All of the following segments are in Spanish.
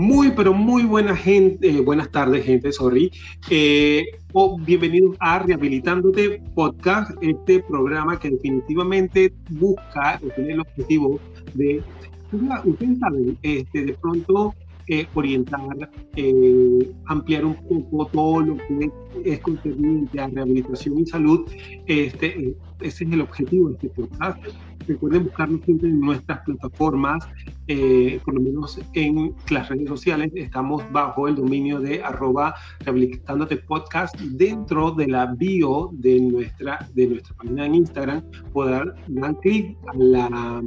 Muy, pero muy buena gente, eh, buenas tardes, gente, sorry. Eh, bienvenidos a Rehabilitándote Podcast, este programa que definitivamente busca tener el objetivo de, ustedes saben, este, de pronto eh, orientar, eh, ampliar un poco todo lo que es concerniente a rehabilitación y salud. Este, ese es el objetivo de este podcast. Recuerden buscarnos siempre en nuestras plataformas, por lo menos en las redes sociales. Estamos bajo el dominio de arroba rehabilitándote podcast. Dentro de la bio de nuestra, de nuestra página en Instagram, podrán dar clic a la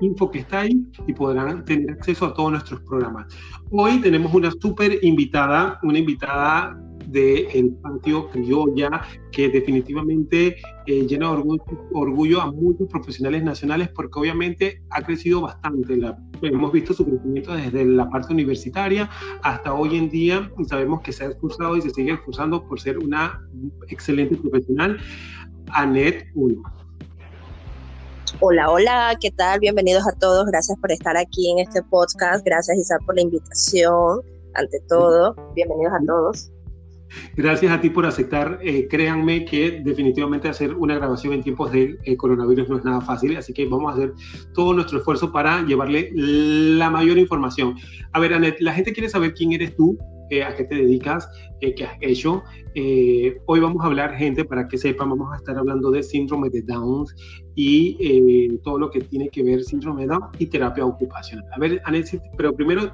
info que está ahí y podrán tener acceso a todos nuestros programas. Hoy tenemos una súper invitada, una invitada del el patio criolla que definitivamente eh, llena de orgullo, orgullo, a muchos profesionales nacionales porque obviamente ha crecido bastante. La, hemos visto su crecimiento desde la parte universitaria hasta hoy en día. Sabemos que se ha esforzado y se sigue esforzando por ser una excelente profesional. Anet 1. Hola, hola, ¿qué tal? Bienvenidos a todos. Gracias por estar aquí en este podcast. Gracias, Isaac, por la invitación. Ante todo, bienvenidos a todos. Gracias a ti por aceptar. Eh, créanme que definitivamente hacer una grabación en tiempos de eh, coronavirus no es nada fácil, así que vamos a hacer todo nuestro esfuerzo para llevarle la mayor información. A ver, Anet, la gente quiere saber quién eres tú, eh, a qué te dedicas, qué has hecho. hoy vamos a hablar, gente, para que sepan, vamos a estar hablando de síndrome de Down y todo lo que tiene que ver síndrome de Down y terapia ocupacional. A ver, Anet, pero primero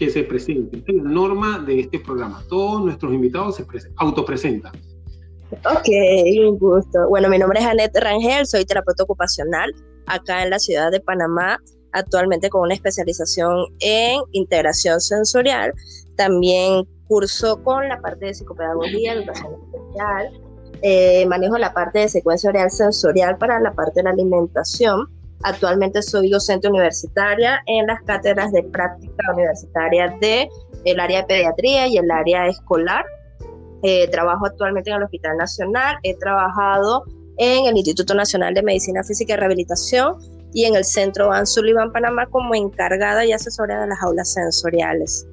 que se presente. Esta es la norma de este programa. Todos nuestros invitados se autopresentan. Ok, un gusto. Bueno, mi nombre es Annette Rangel, soy terapeuta ocupacional acá en la ciudad de Panamá, actualmente con una especialización en integración sensorial. También curso con la parte de psicopedagogía, educación especial. Eh, manejo la parte de secuencia oral sensorial para la parte de la alimentación Actualmente soy docente universitaria en las cátedras de práctica universitaria de el área de pediatría y el área escolar. Eh, trabajo actualmente en el Hospital Nacional, he trabajado en el Instituto Nacional de Medicina Física y Rehabilitación y en el Centro Van Sullivan Panamá como encargada y asesora de las aulas sensoriales.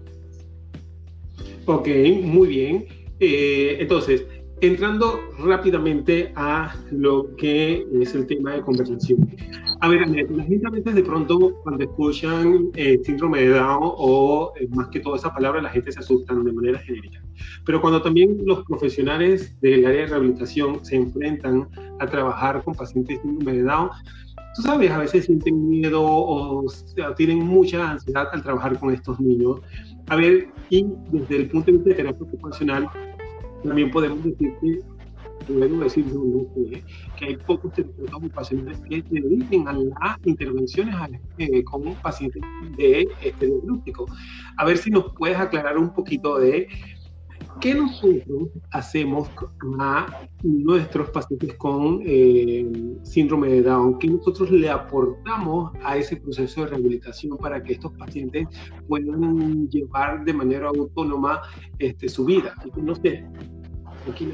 Ok, muy bien. Eh, entonces, entrando rápidamente a lo que es el tema de conversación. A ver, la gente a veces de pronto cuando escuchan eh, síndrome de Down o eh, más que toda esa palabra, la gente se asusta de manera genérica. Pero cuando también los profesionales del área de rehabilitación se enfrentan a trabajar con pacientes de síndrome de Down, tú sabes, a veces sienten miedo o, tienen mucha ansiedad al trabajar con estos niños. A ver, y desde el punto de vista de terapia ocupacional, también podemos decir que podemos decir que hay pocos terapeutas ocupacionales que se dediquen a las intervenciones eh, con pacientes de este diagnóstico. A ver si nos puedes aclarar un poquito de qué nosotros hacemos a nuestros pacientes con eh, síndrome de Down, qué nosotros le aportamos a ese proceso de rehabilitación para que estos pacientes puedan llevar de manera autónoma este, su vida. no sé, aquí.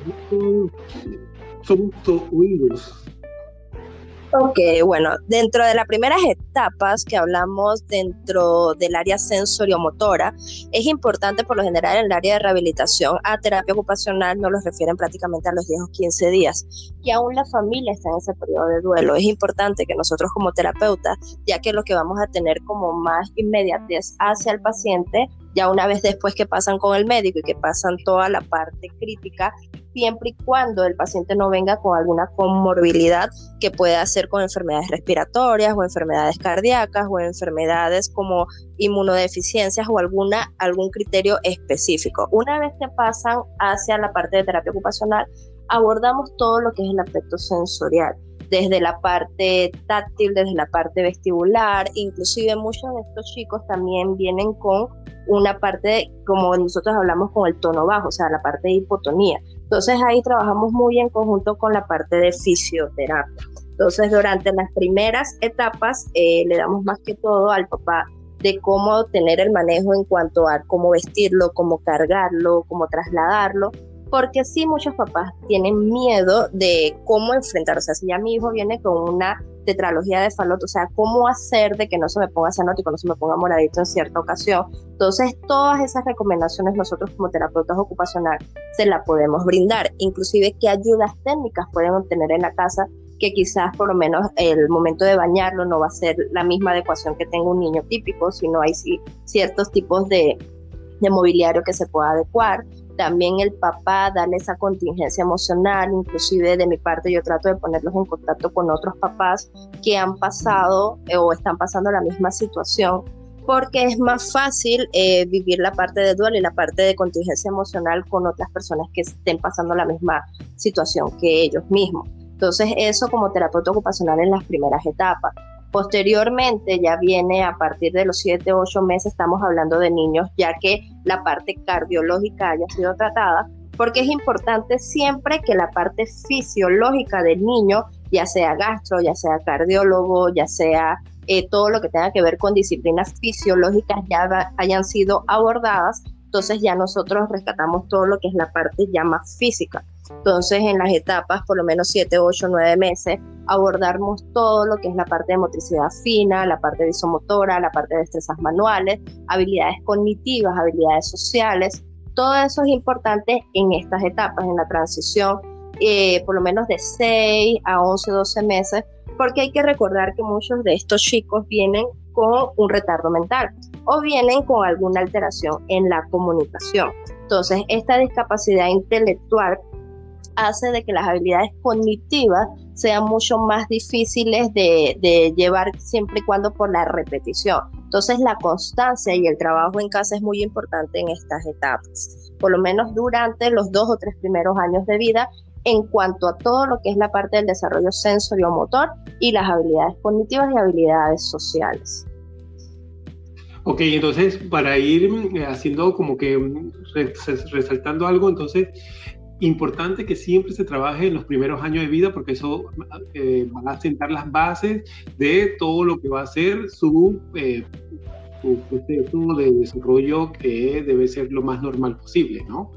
Ok, bueno, dentro de las primeras etapas que hablamos dentro del área sensoriomotora, es importante por lo general en el área de rehabilitación a terapia ocupacional nos los refieren prácticamente a los 10 o 15 días y aún la familia está en ese periodo de duelo. Es importante que nosotros como terapeutas, ya que lo que vamos a tener como más inmediatez hacia el paciente, ya una vez después que pasan con el médico y que pasan toda la parte crítica, siempre y cuando el paciente no venga con alguna comorbilidad que pueda ser con enfermedades respiratorias o enfermedades cardíacas o enfermedades como inmunodeficiencias o alguna, algún criterio específico. Una vez que pasan hacia la parte de terapia ocupacional, abordamos todo lo que es el aspecto sensorial desde la parte táctil, desde la parte vestibular, inclusive muchos de estos chicos también vienen con una parte, como nosotros hablamos, con el tono bajo, o sea, la parte de hipotonía. Entonces ahí trabajamos muy en conjunto con la parte de fisioterapia. Entonces durante las primeras etapas eh, le damos más que todo al papá de cómo tener el manejo en cuanto a cómo vestirlo, cómo cargarlo, cómo trasladarlo, porque sí muchos papás tienen miedo de cómo enfrentar, o sea, si ya mi hijo viene con una tetralogía de Fallot, o sea, cómo hacer de que no se me ponga cianótico, no se me ponga moradito en cierta ocasión. Entonces, todas esas recomendaciones nosotros como terapeutas ocupacionales se las podemos brindar, inclusive qué ayudas técnicas pueden obtener en la casa que quizás por lo menos el momento de bañarlo no va a ser la misma adecuación que tenga un niño típico, sino hay ciertos tipos de, de mobiliario que se pueda adecuar también el papá, darle esa contingencia emocional, inclusive de mi parte yo trato de ponerlos en contacto con otros papás que han pasado eh, o están pasando la misma situación, porque es más fácil eh, vivir la parte de duelo y la parte de contingencia emocional con otras personas que estén pasando la misma situación que ellos mismos. Entonces eso como terapeuta ocupacional en las primeras etapas. Posteriormente ya viene a partir de los 7, 8 meses, estamos hablando de niños, ya que la parte cardiológica haya sido tratada, porque es importante siempre que la parte fisiológica del niño, ya sea gastro, ya sea cardiólogo, ya sea eh, todo lo que tenga que ver con disciplinas fisiológicas ya hayan sido abordadas, entonces ya nosotros rescatamos todo lo que es la parte ya más física. Entonces, en las etapas, por lo menos 7, 8, 9 meses, abordamos todo lo que es la parte de motricidad fina, la parte visomotora, la parte de destrezas manuales, habilidades cognitivas, habilidades sociales. Todo eso es importante en estas etapas, en la transición, eh, por lo menos de 6 a 11, 12 meses, porque hay que recordar que muchos de estos chicos vienen con un retardo mental o vienen con alguna alteración en la comunicación. Entonces, esta discapacidad intelectual hace de que las habilidades cognitivas sean mucho más difíciles de, llevar siempre y cuando por la repetición. Entonces la constancia y el trabajo en casa es muy importante en estas etapas, por lo menos durante los dos o tres primeros años de vida en cuanto a todo lo que es la parte del desarrollo sensorio-motor y las habilidades cognitivas y habilidades sociales. Ok, entonces para ir eh, haciendo como que mm, resaltando algo, entonces importante que siempre se trabaje en los primeros años de vida porque eso eh, va a sentar las bases de todo lo que va a ser su, eh, su proceso de desarrollo que debe ser lo más normal posible, ¿no?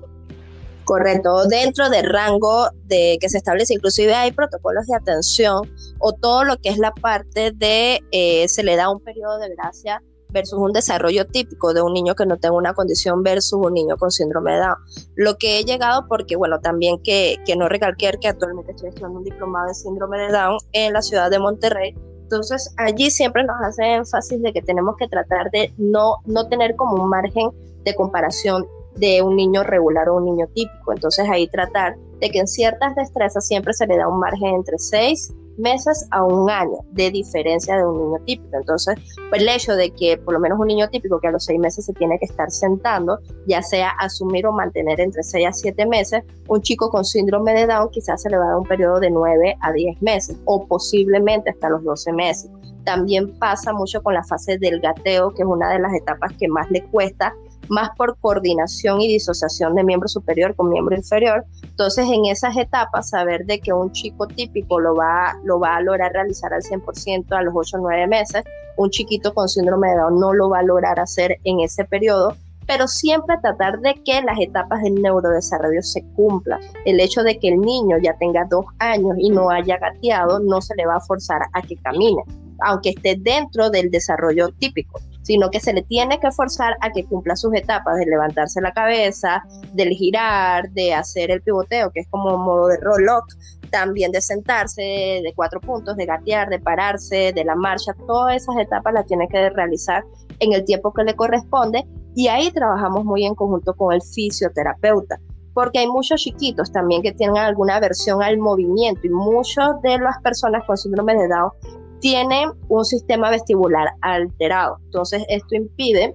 Correcto, dentro del rango de que se establece, inclusive hay protocolos de atención o todo lo que es la parte de, eh, se le da un periodo de gracia versus un desarrollo típico de un niño que no tenga una condición versus un niño con síndrome de Down. Lo que he llegado porque, bueno, también que, que no recalqué que actualmente estoy estudiando un diplomado de síndrome de Down en la ciudad de Monterrey. Entonces, allí siempre nos hace énfasis de que tenemos que tratar de no, no tener como un margen de comparación de un niño regular o un niño típico. Entonces, ahí tratar de que en ciertas destrezas siempre se le da un margen entre 6 meses a un año de diferencia de un niño típico. Entonces, pues el hecho de que por lo menos un niño típico que a los seis meses se tiene que estar sentando, ya sea asumir o mantener entre seis a siete meses, un chico con síndrome de Down quizás se le va a dar un periodo de nueve a diez meses o posiblemente hasta los doce meses. También pasa mucho con la fase del gateo, que es una de las etapas que más le cuesta más por coordinación y disociación de miembro superior con miembro inferior. Entonces, en esas etapas, saber de que un chico típico lo va, lo va a lograr realizar al 100% a los 8 o 9 meses, un chiquito con síndrome de Down no lo va a lograr hacer en ese periodo, pero siempre tratar de que las etapas del neurodesarrollo se cumplan. El hecho de que el niño ya tenga dos años y no haya gateado no se le va a forzar a que camine, aunque esté dentro del desarrollo típico sino que se le tiene que forzar a que cumpla sus etapas de levantarse la cabeza, del girar, de hacer el pivoteo, que es como modo de roll lock, también de sentarse, de cuatro puntos, de gatear, de pararse, de la marcha, todas esas etapas las tiene que realizar en el tiempo que le corresponde y ahí trabajamos muy en conjunto con el fisioterapeuta porque hay muchos chiquitos también que tienen alguna aversión al movimiento y muchas de las personas con síndrome de Down tiene un sistema vestibular alterado. Entonces, esto impide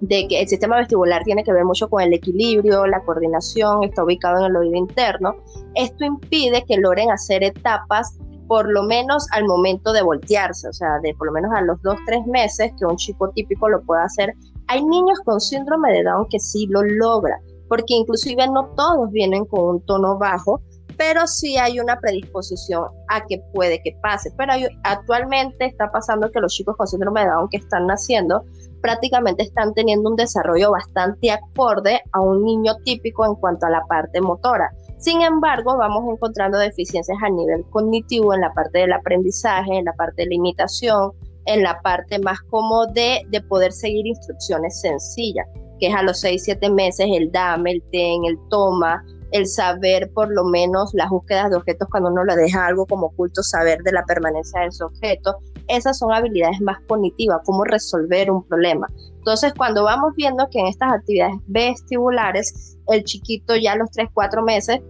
de que el sistema vestibular tiene que ver mucho con el equilibrio, la coordinación, está ubicado en el oído interno. Esto impide que logren hacer etapas por lo menos al momento de voltearse, o sea, de por lo menos a los dos, tres meses que un chico típico lo pueda hacer. Hay niños con síndrome de Down que sí lo logran, porque inclusive no todos vienen con un tono bajo, pero sí hay una predisposición a que puede que pase. Pero actualmente está pasando que los chicos con síndrome de Down que están naciendo prácticamente están teniendo un desarrollo bastante acorde a un niño típico en cuanto a la parte motora. Sin embargo, vamos encontrando deficiencias a nivel cognitivo en la parte del aprendizaje, en la parte de la imitación, en la parte más como de, de poder seguir instrucciones sencillas, que es a los 6, 7 meses el dame, el ten, el toma, el saber por lo menos las búsquedas de objetos cuando uno le deja algo como oculto, saber de la permanencia de ese objeto. Esas son habilidades más cognitivas, cómo resolver un problema. Entonces, cuando vamos viendo que en estas actividades vestibulares, el chiquito ya a los 3, 4 meses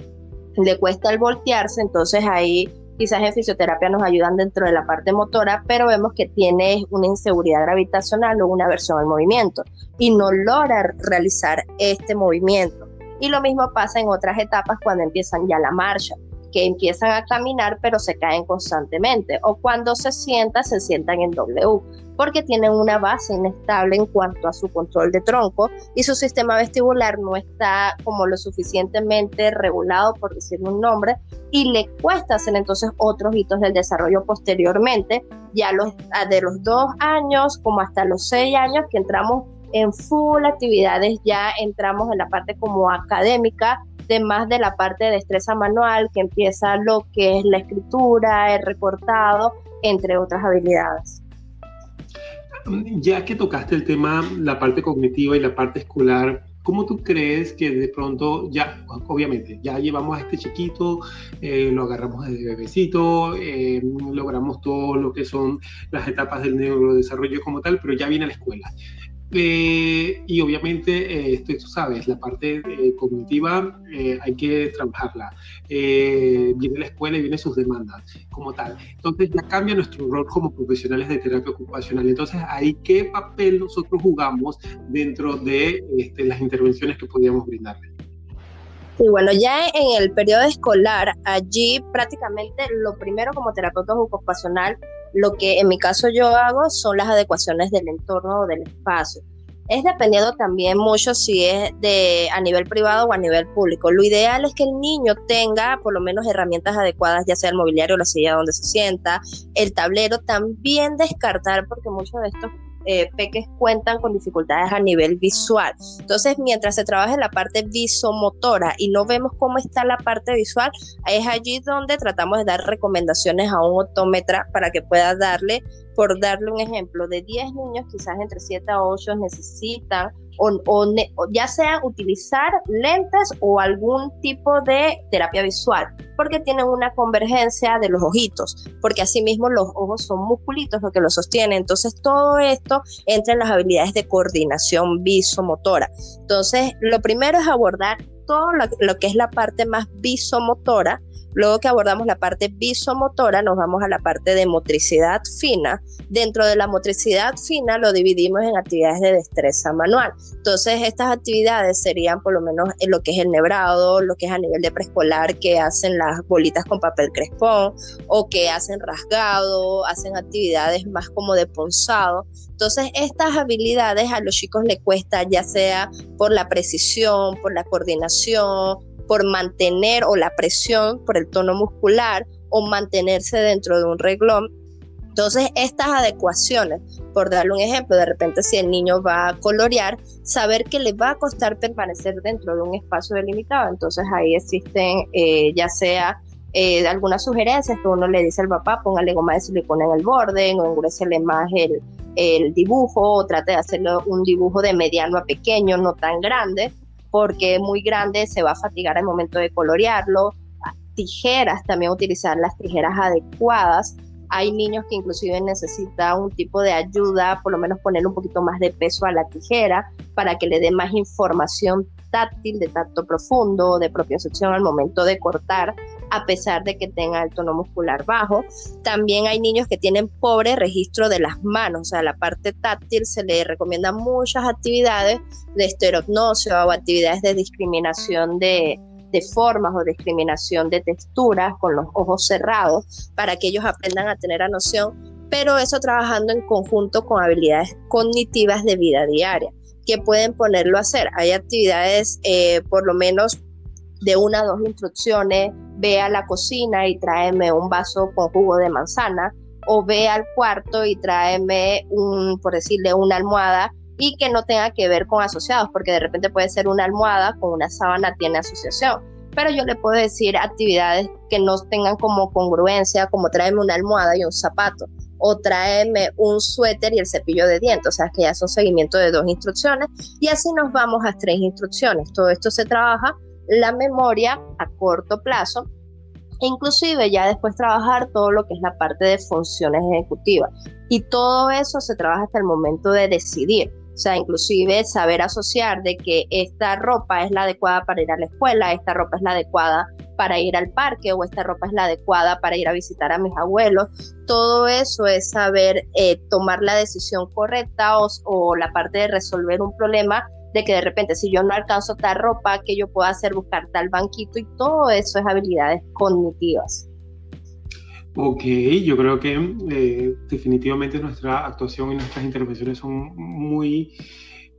le cuesta el voltearse, entonces ahí quizás en fisioterapia nos ayudan dentro de la parte motora, pero vemos que tiene una inseguridad gravitacional o una aversión al movimiento y no logra realizar este movimiento. Y lo mismo pasa en otras etapas cuando empiezan ya la marcha, que empiezan a caminar pero se caen constantemente, o cuando se sientan, se sientan en W, porque tienen una base inestable en cuanto a su control de tronco y su sistema vestibular no está como lo suficientemente regulado, por decir un nombre, y le cuesta hacer entonces otros hitos del desarrollo posteriormente, ya los, de los dos años como hasta los seis años que entramos en full actividades, ya entramos en la parte como académica, de más de la parte de destreza manual, que empieza lo que es la escritura, el recortado, entre otras habilidades. Ya que tocaste el tema, la parte cognitiva y la parte escolar, ¿cómo tú crees que de pronto ya, obviamente, ya llevamos a este chiquito, eh, lo agarramos desde bebecito, eh, logramos todo lo que son las etapas del neurodesarrollo como tal, pero ya viene a la escuela? Eh, y obviamente, eh, esto, tú sabes, la parte eh, cognitiva hay que trabajarla. viene la escuela y vienen sus demandas como tal. Entonces ya cambia nuestro rol como profesionales de terapia ocupacional. Entonces, ahí qué papel nosotros jugamos dentro de este, las intervenciones que podíamos brindarle. Sí, bueno, ya en el periodo escolar, allí prácticamente lo primero como terapeuta ocupacional lo que en mi caso yo hago son las adecuaciones del entorno o del espacio. Es dependiendo también mucho si es de a nivel privado o a nivel público. Lo ideal es que el niño tenga por lo menos herramientas adecuadas, ya sea el mobiliario la silla donde se sienta, el tablero, también descartar porque muchos de estos eh, peques cuentan con dificultades a nivel visual. Entonces, mientras se trabaja en la parte visomotora y no vemos cómo está la parte visual, es allí donde tratamos de dar recomendaciones a un otómetra para que pueda darle, por darle un ejemplo, de 10 niños, quizás entre 7 a 8 necesitan o, ya sea utilizar lentes o algún tipo de terapia visual, porque tienen una convergencia de los ojitos, porque asimismo los ojos son musculitos lo que los sostienen. Entonces todo esto entra en las habilidades de coordinación visomotora. Entonces lo primero es abordar todo lo, lo que es la parte más visomotora, Luego que abordamos la parte visomotora, nos vamos a la parte de motricidad fina. Dentro de la motricidad fina lo dividimos en actividades de destreza manual. Entonces, estas actividades serían por lo menos en lo que es el nebrado, lo que es a nivel de preescolar, que hacen las bolitas con papel crespón o que hacen rasgado, hacen actividades más como de ponzado. Entonces, estas habilidades a los chicos les cuesta ya sea por la precisión, por la coordinación, por mantener o la presión por el tono muscular o mantenerse dentro de un reglón. Entonces, estas adecuaciones, por darle un ejemplo, de repente si el niño va a colorear, saber que le va a costar permanecer dentro de un espacio delimitado. Entonces, ahí existen eh, ya sea eh, algunas sugerencias que uno le dice al papá, póngale goma de silicona en el borde, o engurecele más el, el dibujo, o trate de hacerlo un dibujo de mediano a pequeño, no tan grande, porque muy grande se va a fatigar al momento de colorearlo. Tijeras, también utilizar las tijeras adecuadas. Hay niños que inclusive necesitan un tipo de ayuda, por lo menos poner un poquito más de peso a la tijera para que le dé más información táctil, de tacto profundo, de propiocepción al momento de cortar, a pesar de que tenga el tono muscular bajo. También hay niños que tienen pobre registro de las manos, o sea, la parte táctil se le recomienda muchas actividades de esterognosia o actividades de discriminación de, formas o discriminación de texturas con los ojos cerrados para que ellos aprendan a tener la noción, pero eso trabajando en conjunto con habilidades cognitivas de vida diaria que pueden ponerlo a hacer. Hay actividades, eh, por lo menos de una o dos instrucciones, ve a la cocina y tráeme un vaso con jugo de manzana, o ve al cuarto y tráeme un, por decirle, una almohada y que no tenga que ver con asociados, porque de repente puede ser una almohada con una sábana tiene asociación. pero yo le puedo decir actividades que no tengan como congruencia, como tráeme una almohada y un zapato, o tráeme un suéter y el cepillo de dientes, o sea que ya son seguimiento de dos instrucciones, y así nos vamos a tres instrucciones. Todo esto se trabaja la memoria a corto plazo e inclusive ya después trabajar todo lo que es la parte de funciones ejecutivas. Y todo eso se trabaja hasta el momento de decidir. O sea, inclusive saber asociar de que esta ropa es la adecuada para ir a la escuela, esta ropa es la adecuada para ir al parque o esta ropa es la adecuada para ir a visitar a mis abuelos. Todo eso es saber eh, tomar la decisión correcta o, o la parte de resolver un problema de que de repente si yo no alcanzo tal ropa, que yo pueda hacer buscar tal banquito y todo eso es habilidades cognitivas. Ok, yo creo que eh, definitivamente nuestra actuación y nuestras intervenciones son muy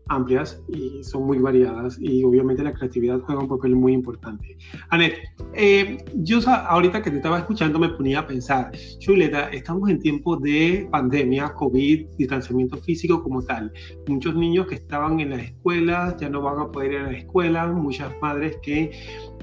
amplias y son muy variadas y obviamente la creatividad juega un papel muy importante. Anet, eh, yo ahorita que te estaba escuchando me ponía a pensar, Chuleta, estamos en tiempos de pandemia, COVID, distanciamiento físico como tal. Muchos niños que estaban en las escuelas ya no van a poder ir a la escuela, muchas madres que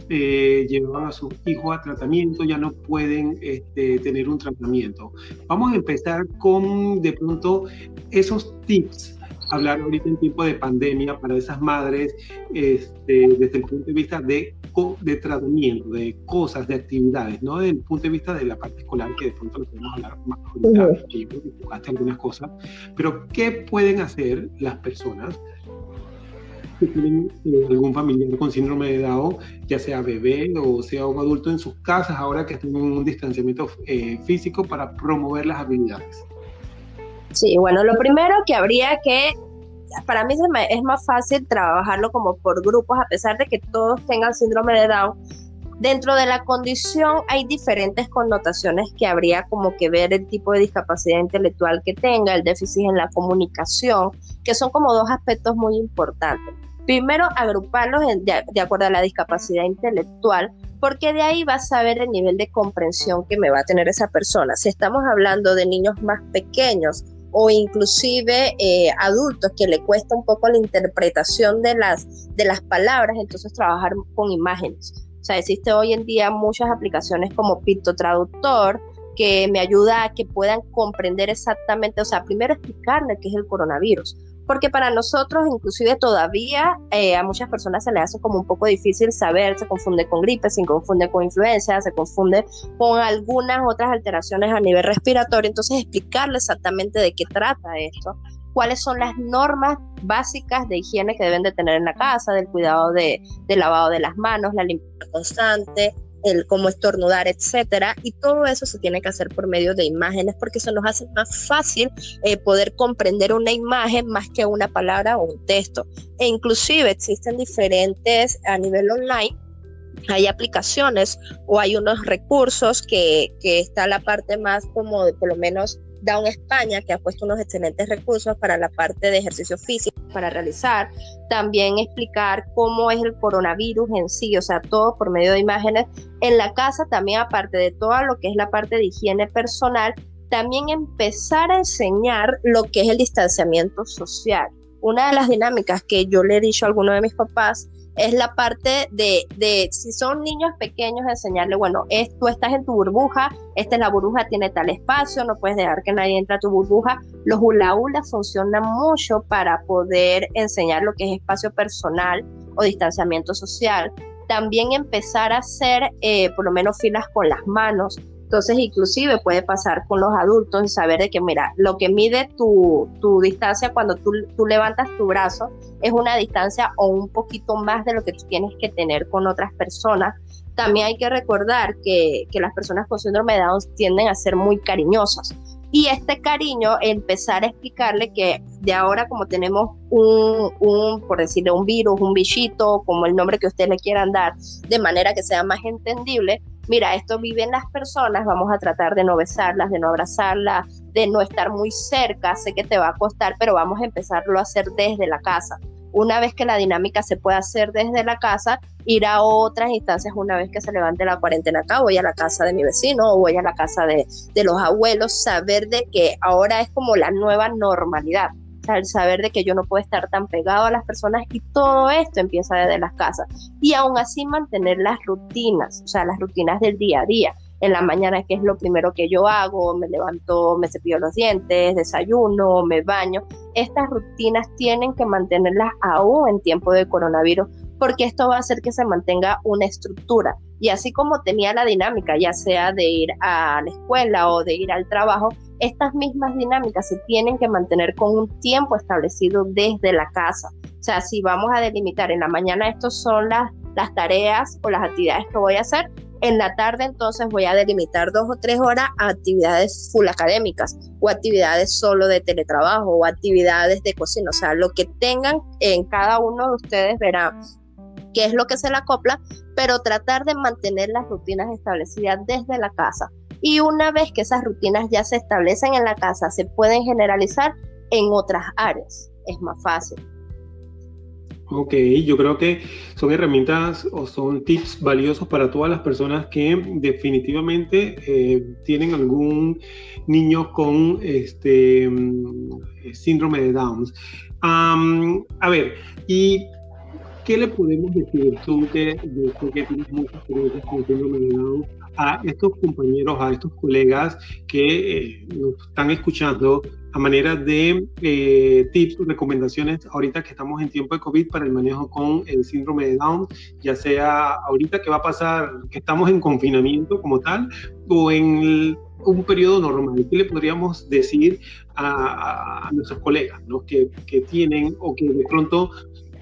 eh, llevaban a sus hijos a tratamiento ya no pueden este, tener un tratamiento. Vamos a empezar con de pronto esos tips hablar ahorita en tiempo de pandemia para esas madres este, desde el punto de vista de, de tratamiento, de cosas, de actividades, no desde el punto de vista de la parte escolar, que de pronto lo podemos hablar más ahorita, que algunas cosas, pero ¿qué pueden hacer las personas? que tienen eh, algún familiar con síndrome de Down, ya sea bebé o sea un adulto en sus casas, ahora que están en un distanciamiento eh, físico para promover las habilidades. Sí, bueno, lo primero que habría que, para mí es más fácil trabajarlo como por grupos, a pesar de que todos tengan síndrome de Down. Dentro de la condición hay diferentes connotaciones que habría como que ver el tipo de discapacidad intelectual que tenga, el déficit en la comunicación, que son como dos aspectos muy importantes. Primero, agruparlos de, de acuerdo a la discapacidad intelectual, porque de ahí vas a ver el nivel de comprensión que me va a tener esa persona. Si estamos hablando de niños más pequeños, o inclusive eh, adultos que le cuesta un poco la interpretación de las, de las palabras, entonces trabajar con imágenes. O sea, existe hoy en día muchas aplicaciones como Picto Traductor que me ayuda a que puedan comprender exactamente, o sea, primero explicarle qué es el coronavirus, porque para nosotros inclusive todavía eh, a muchas personas se les hace como un poco difícil saber, se confunde con gripe, se confunde con influenza, se confunde con algunas otras alteraciones a nivel respiratorio, entonces explicarle exactamente de qué trata esto, cuáles son las normas básicas de higiene que deben de tener en la casa, del cuidado de, del lavado de las manos, la limpieza constante, el cómo estornudar, etcétera, y todo eso se tiene que hacer por medio de imágenes porque se nos hace más fácil eh, poder comprender una imagen más que una palabra o un texto. E inclusive existen diferentes a nivel online hay aplicaciones o hay unos recursos que, que está la parte más como de por lo menos Down España, que ha puesto unos excelentes recursos para la parte de ejercicio físico para realizar. También explicar cómo es el coronavirus en sí, o sea, todo por medio de imágenes. En la casa también, aparte de todo lo que es la parte de higiene personal, también empezar a enseñar lo que es el distanciamiento social. Una de las dinámicas que yo le he dicho a alguno de mis papás es la parte de, de, si son niños pequeños, enseñarle, bueno, es, tú estás en tu burbuja, esta es la burbuja, tiene tal espacio, no puedes dejar que nadie entre a tu burbuja. Los hula hula funcionan mucho para poder enseñar lo que es espacio personal o distanciamiento social. También empezar a hacer eh, por lo menos filas con las manos, entonces, inclusive puede pasar con los adultos y saber de que, mira, lo que mide tu, tu distancia cuando tú, tú, levantas tu brazo es una distancia o un poquito más de lo que tú tienes que tener con otras personas. También hay que recordar que, que las personas con síndrome de Down tienden a ser muy cariñosas. Y este cariño, empezar a explicarle que de ahora como tenemos un, un, por decirle, un virus, un bichito, como el nombre que ustedes le quieran dar, de manera que sea más entendible, mira, esto viven las personas, vamos a tratar de no besarlas, de no abrazarlas, de no estar muy cerca, sé que te va a costar, pero vamos a empezarlo a hacer desde la casa. Una vez que la dinámica se pueda hacer desde la casa, ir a otras instancias una vez que se levante la cuarentena acá, voy a la casa de mi vecino o voy a la casa de, de los abuelos, saber de que ahora es como la nueva normalidad el saber de que yo no puedo estar tan pegado a las personas y todo esto empieza desde las casas. Y aún así mantener las rutinas, o sea, las rutinas del día a día. En la mañana, que es lo primero que yo hago, me levanto, me cepillo los dientes, desayuno, me baño. Estas rutinas tienen que mantenerlas aún en tiempo de coronavirus porque esto va a hacer que se mantenga una estructura. Y así como tenía la dinámica, ya sea de ir a la escuela o de ir al trabajo, estas mismas dinámicas se tienen que mantener con un tiempo establecido desde la casa. O sea, si vamos a delimitar en la mañana, estas son las, las tareas o las actividades que voy a hacer, en la tarde entonces voy a delimitar dos o tres horas a actividades full académicas o actividades solo de teletrabajo o actividades de cocina. O sea, lo que tengan en cada uno de ustedes verá qué es lo que se le acopla, pero tratar de mantener las rutinas establecidas desde la casa y una vez que esas rutinas ya se establecen en la casa, se pueden generalizar en otras áreas. Es más fácil. Ok, yo creo que son herramientas o son tips valiosos para todas las personas que definitivamente eh, tienen algún niño con este mm, síndrome de Down. a ver, ¿y qué le podemos decir tú que, que tienes muchas experiencias con síndrome de Down a estos compañeros, a estos colegas que eh, nos están escuchando a manera de eh, tips, recomendaciones, ahorita que estamos en tiempo de COVID para el manejo con el síndrome de Down, ya sea ahorita que va a pasar, que estamos en confinamiento como tal, o en un periodo normal. ¿Qué le podríamos decir a, nuestros colegas ¿no? que, que tienen o que de pronto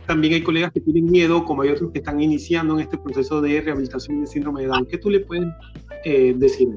también hay colegas que tienen miedo, como hay otros que están iniciando en este proceso de rehabilitación de síndrome de Down. ¿Qué tú le puedes eh, decir?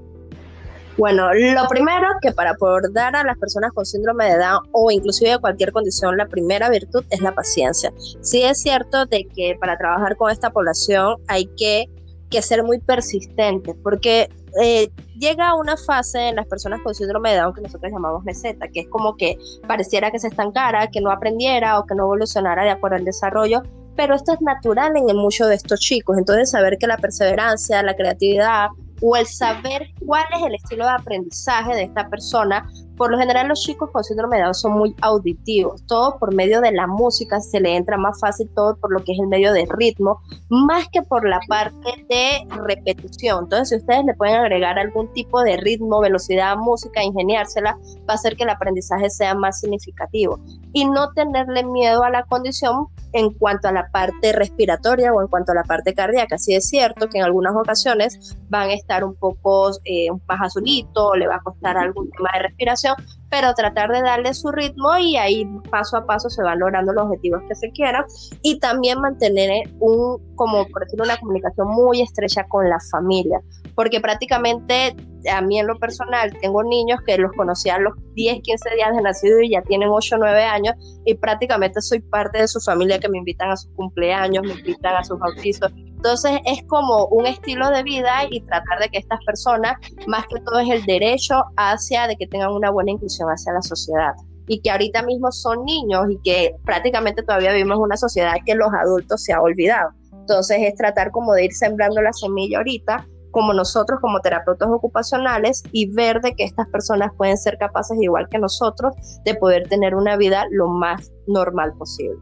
Bueno, lo primero que para poder dar a las personas con síndrome de Down o inclusive de cualquier condición, la primera virtud es la paciencia. Sí es cierto de que para trabajar con esta población hay que, que ser muy persistente, porque eh, llega una fase en las personas con síndrome de Down que nosotros llamamos meseta, que es como que pareciera que se estancara, que no aprendiera o que no evolucionara de acuerdo al desarrollo, pero esto es natural en muchos de estos chicos. Entonces, saber que la perseverancia, la creatividad o el saber cuál es el estilo de aprendizaje de esta persona por lo general los chicos con síndrome de Down son muy auditivos, todo por medio de la música se le entra más fácil todo por lo que es el medio de ritmo, más que por la parte de repetición. Entonces, si ustedes le pueden agregar algún tipo de ritmo, velocidad, música, ingeniársela, va a hacer que el aprendizaje sea más significativo y no tenerle miedo a la condición en cuanto a la parte respiratoria o en cuanto a la parte cardíaca. Sí es cierto que en algunas ocasiones van a estar un poco eh, más azulito, le va a costar algún tema de respiración, pero tratar de darle su ritmo y ahí paso a paso se van logrando los objetivos que se quieran. Y también mantener un, como por decirlo, una comunicación muy estrecha con la familia, porque prácticamente a mí en lo personal tengo niños que los conocí a los 10, 15 días de nacido y ya tienen 8, 9 años y prácticamente soy parte de su familia que me invitan a sus cumpleaños, me invitan a sus bautizos entonces es como un estilo de vida y tratar de que estas personas, más que todo es el derecho hacia de que tengan una buena inclusión hacia la sociedad y que ahorita mismo son niños y que prácticamente todavía vivimos una sociedad que los adultos se ha olvidado. Entonces es tratar como de ir sembrando la semilla ahorita como nosotros como terapeutas ocupacionales y ver de que estas personas pueden ser capaces igual que nosotros de poder tener una vida lo más normal posible.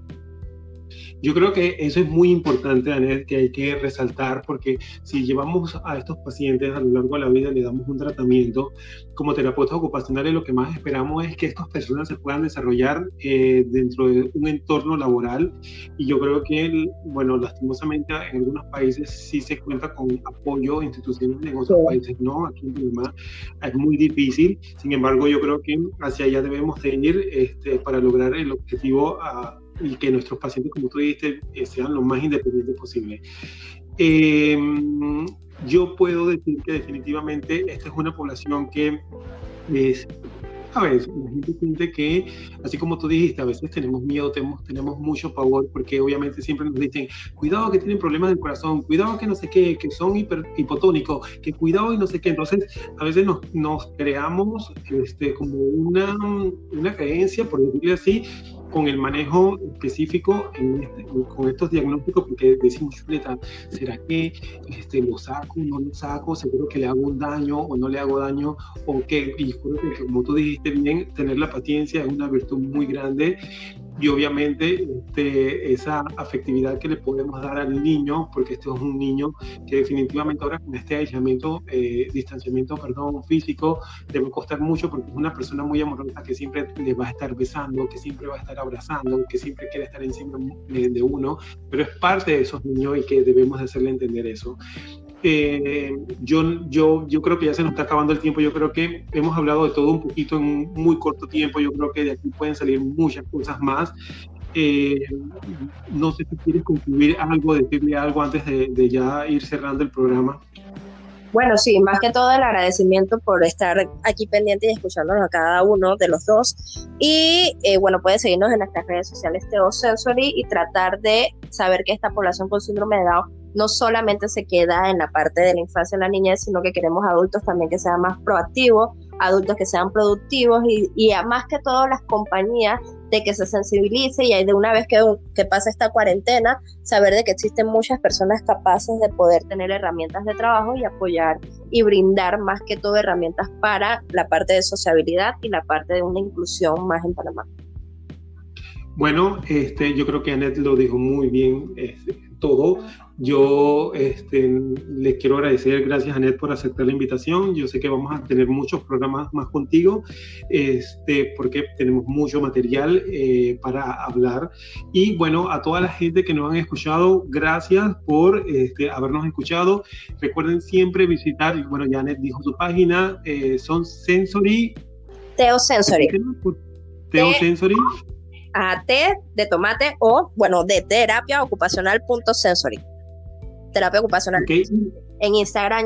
Yo creo que eso es muy importante, Daniel, que hay que resaltar, porque si llevamos a estos pacientes a lo largo de la vida, le damos un tratamiento, como terapeutas ocupacionales lo que más esperamos es que estas personas se puedan desarrollar eh, dentro de un entorno laboral. Y yo creo que, bueno, lastimosamente en algunos países sí se cuenta con apoyo institucional, en otros países no. Aquí en Panamá es muy difícil. Sin embargo, yo creo que hacia allá debemos de ir este, para lograr el objetivo a y que nuestros pacientes, como tú dijiste, eh, sean lo más independientes posible. Em, yo puedo decir que definitivamente esta es una población que es a veces la gente siente que, así como tú dijiste, a veces tenemos miedo, tenemos, tenemos mucho pavor, porque obviamente siempre nos dicen, cuidado que tienen problemas del corazón, cuidado que no sé qué, que son hiper, hipotónicos, que cuidado y no sé qué. Entonces, a veces nos, nos creamos este, como una, una creencia, por decirlo así, con el manejo específico este, con estos diagnósticos, porque decimos, ¿será que este, lo saco, no lo saco? ¿Seguro que le hago un daño o no le hago daño? ¿O qué? Y que, como tú dijiste bien, tener la paciencia es una virtud muy grande y obviamente este, esa afectividad que le podemos dar al niño, porque este es un niño que definitivamente ahora con este aislamiento, eh, distanciamiento, perdón, físico, debe costar mucho porque es una persona muy amorosa que siempre le va a estar besando, que siempre va a estar abrazando, que siempre quiere estar encima de, uno, pero es parte de esos niños y que debemos hacerle entender eso. Eh, yo, yo, yo creo que ya se nos está acabando el tiempo. Yo creo que hemos hablado de todo un poquito en un muy corto tiempo. Yo creo que de aquí pueden salir muchas cosas más. Eh, no sé si quieres concluir algo, decirle algo antes de, ya ir cerrando el programa. Bueno, sí, más que todo el agradecimiento por estar aquí pendiente y escuchándonos a cada uno de los dos. Y eh, bueno, pueden seguirnos en nuestras redes sociales Teo Sensory y tratar de saber que esta población con síndrome de Down no solamente se queda en la parte de la infancia y la niñez, sino que queremos adultos también que sean más proactivos, adultos que sean productivos y, y más que todo las compañías de que se sensibilice y de una vez que, que pase esta cuarentena, saber de que existen muchas personas capaces de poder tener herramientas de trabajo y apoyar y brindar más que todo herramientas para la parte de sociabilidad y la parte de una inclusión más en Panamá. Bueno, este, yo creo que Anet lo dijo muy bien este, todo. Yo este, les quiero agradecer, gracias Anet por aceptar la invitación. Yo sé que vamos a tener muchos programas más contigo, este, porque tenemos mucho material eh, para hablar. Y bueno, a toda la gente que nos han escuchado, gracias por este, habernos escuchado. Recuerden siempre visitar, bueno, ya Anet dijo su página, eh, son Sensory. Teo Sensory. Teo Sensory a T de tomate o, bueno, de terapia ocupacional punto sensory. Terapia ocupacional. En Instagram.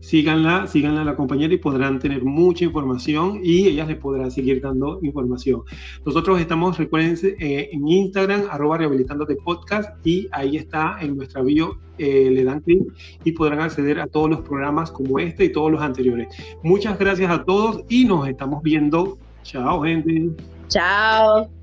Síganla, síganla a la compañera y podrán tener mucha información y ellas les podrán seguir dando información. Nosotros estamos, recuerden, eh, en Instagram, arroba rehabilitándote podcast y ahí está en nuestra bio, eh, le dan clic y podrán acceder a todos los programas como este y todos los anteriores. Muchas gracias a todos y nos estamos viendo. Chao, gente. Chao.